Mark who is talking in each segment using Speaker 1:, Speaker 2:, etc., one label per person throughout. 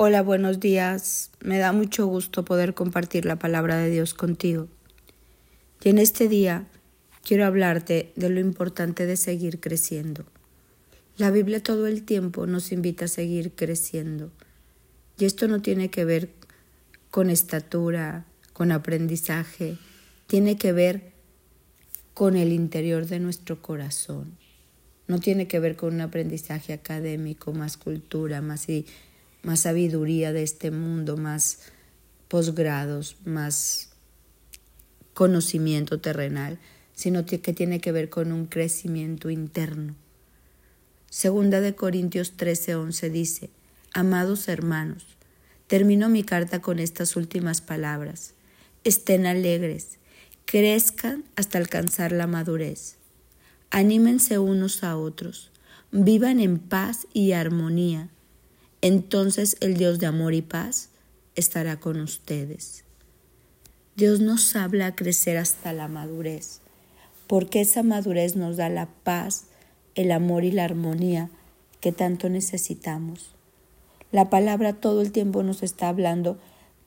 Speaker 1: Hola, buenos días. Me da mucho gusto poder compartir la palabra de Dios contigo. Y en este día quiero hablarte de lo importante de seguir creciendo. La Biblia todo el tiempo nos invita a seguir creciendo. Y esto no tiene que ver con estatura, con aprendizaje, tiene que ver con el interior de nuestro corazón. No tiene que ver con un aprendizaje académico, más cultura, más más sabiduría de este mundo, más posgrados, más conocimiento terrenal, sino que tiene que ver con un crecimiento interno. Segunda de Corintios 13:11 dice, Amados hermanos, termino mi carta con estas últimas palabras. Estén alegres, crezcan hasta alcanzar la madurez. Anímense unos a otros, vivan en paz y armonía entonces el Dios de amor y paz estará con ustedes. Dios nos habla a crecer hasta la madurez, porque esa madurez nos da la paz, el amor y la armonía que tanto necesitamos. La palabra todo el tiempo nos está hablando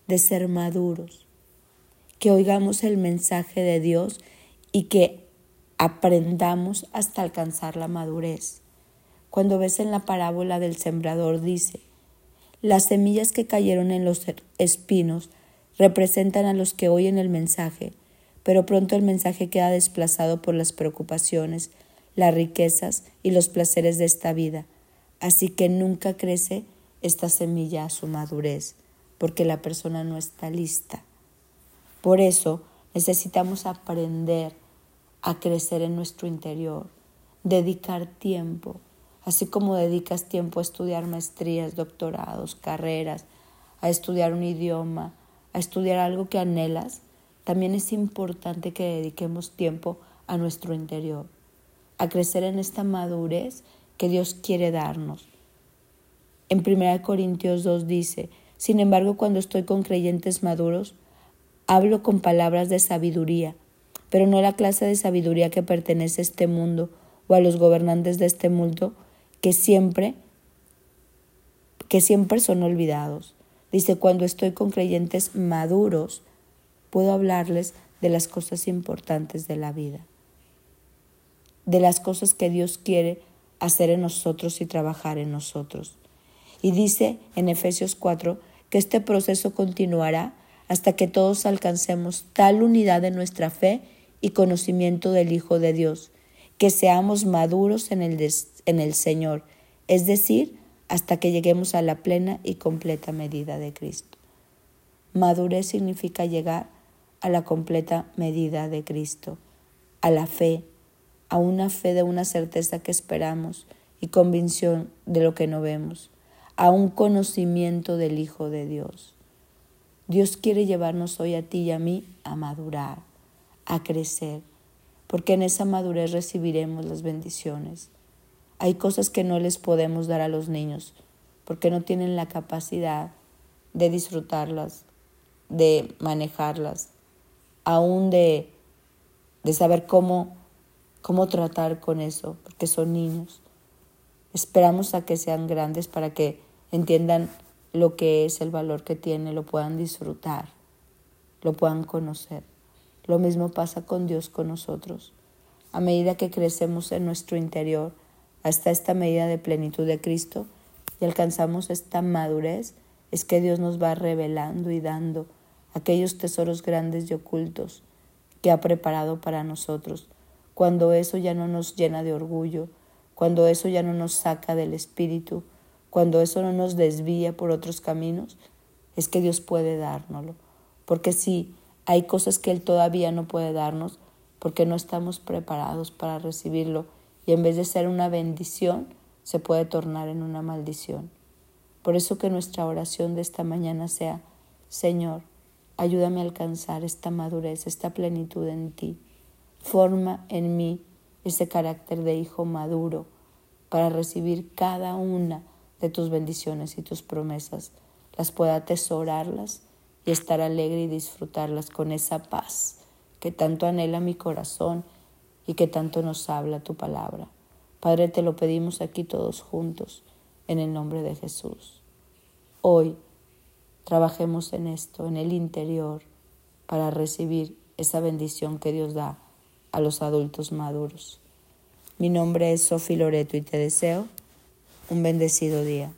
Speaker 1: de ser maduros, que oigamos el mensaje de Dios y que aprendamos hasta alcanzar la madurez. Cuando ves en la parábola del sembrador dice, las semillas que cayeron en los espinos representan a los que oyen el mensaje, pero pronto el mensaje queda desplazado por las preocupaciones, las riquezas y los placeres de esta vida, así que nunca crece esta semilla a su madurez, porque la persona no está lista. Por eso necesitamos aprender a crecer en nuestro interior, dedicar tiempo, así como dedicas tiempo a estudiar maestrías, doctorados, carreras, a estudiar un idioma, a estudiar algo que anhelas, también es importante que dediquemos tiempo a nuestro interior, a crecer en esta madurez que Dios quiere darnos. En 1 Corintios 2 dice, sin embargo, cuando estoy con creyentes maduros, hablo con palabras de sabiduría, pero no la clase de sabiduría que pertenece a este mundo o a los gobernantes de este mundo, que siempre, que siempre son olvidados. Dice, cuando estoy con creyentes maduros, puedo hablarles de las cosas importantes de la vida, de las cosas que Dios quiere hacer en nosotros y trabajar en nosotros. Y dice en Efesios 4 que este proceso continuará hasta que todos alcancemos tal unidad de nuestra fe y conocimiento del Hijo de Dios, que seamos maduros en el, en el Señor, es decir, hasta que lleguemos a la plena y completa medida de Cristo. Madurez significa llegar a la completa medida de Cristo, a la fe, a una fe de una certeza que esperamos y convicción de lo que no vemos, a un conocimiento del Hijo de Dios. Dios quiere llevarnos hoy a ti y a mí a madurar, a crecer, porque en esa madurez recibiremos las bendiciones. Hay cosas que no les podemos dar a los niños, porque no tienen la capacidad de disfrutarlas, de manejarlas, aún de, de saber cómo, cómo tratar con eso, porque son niños. Esperamos a que sean grandes para que entiendan lo que es el valor que tiene, lo puedan disfrutar, lo puedan conocer. Lo mismo pasa con Dios con nosotros. A medida que crecemos en nuestro interior hasta esta medida de plenitud de Cristo y alcanzamos esta madurez, es que Dios nos va revelando y dando aquellos tesoros grandes y ocultos que ha preparado para nosotros. Cuando eso ya no nos llena de orgullo, cuando eso ya no nos saca del espíritu, cuando eso no nos desvía por otros caminos, es que Dios puede dárnoslo. Porque si hay cosas que Él todavía no puede darnos porque no estamos preparados para recibirlo y en vez de ser una bendición, se puede tornar en una maldición. Por eso que nuestra oración de esta mañana sea, Señor, ayúdame a alcanzar esta madurez, esta plenitud en ti. Forma en mí ese carácter de hijo maduro para recibir cada una de tus bendiciones y tus promesas, las pueda atesorarlas y estar alegre y disfrutarlas con esa paz que tanto anhela mi corazón y que tanto nos habla tu palabra. Padre, te lo pedimos aquí todos juntos, en el nombre de Jesús. Hoy trabajemos en esto, en el interior, para recibir esa bendición que Dios da a los adultos maduros. Mi nombre es Sofi Loreto y te deseo un bendecido día.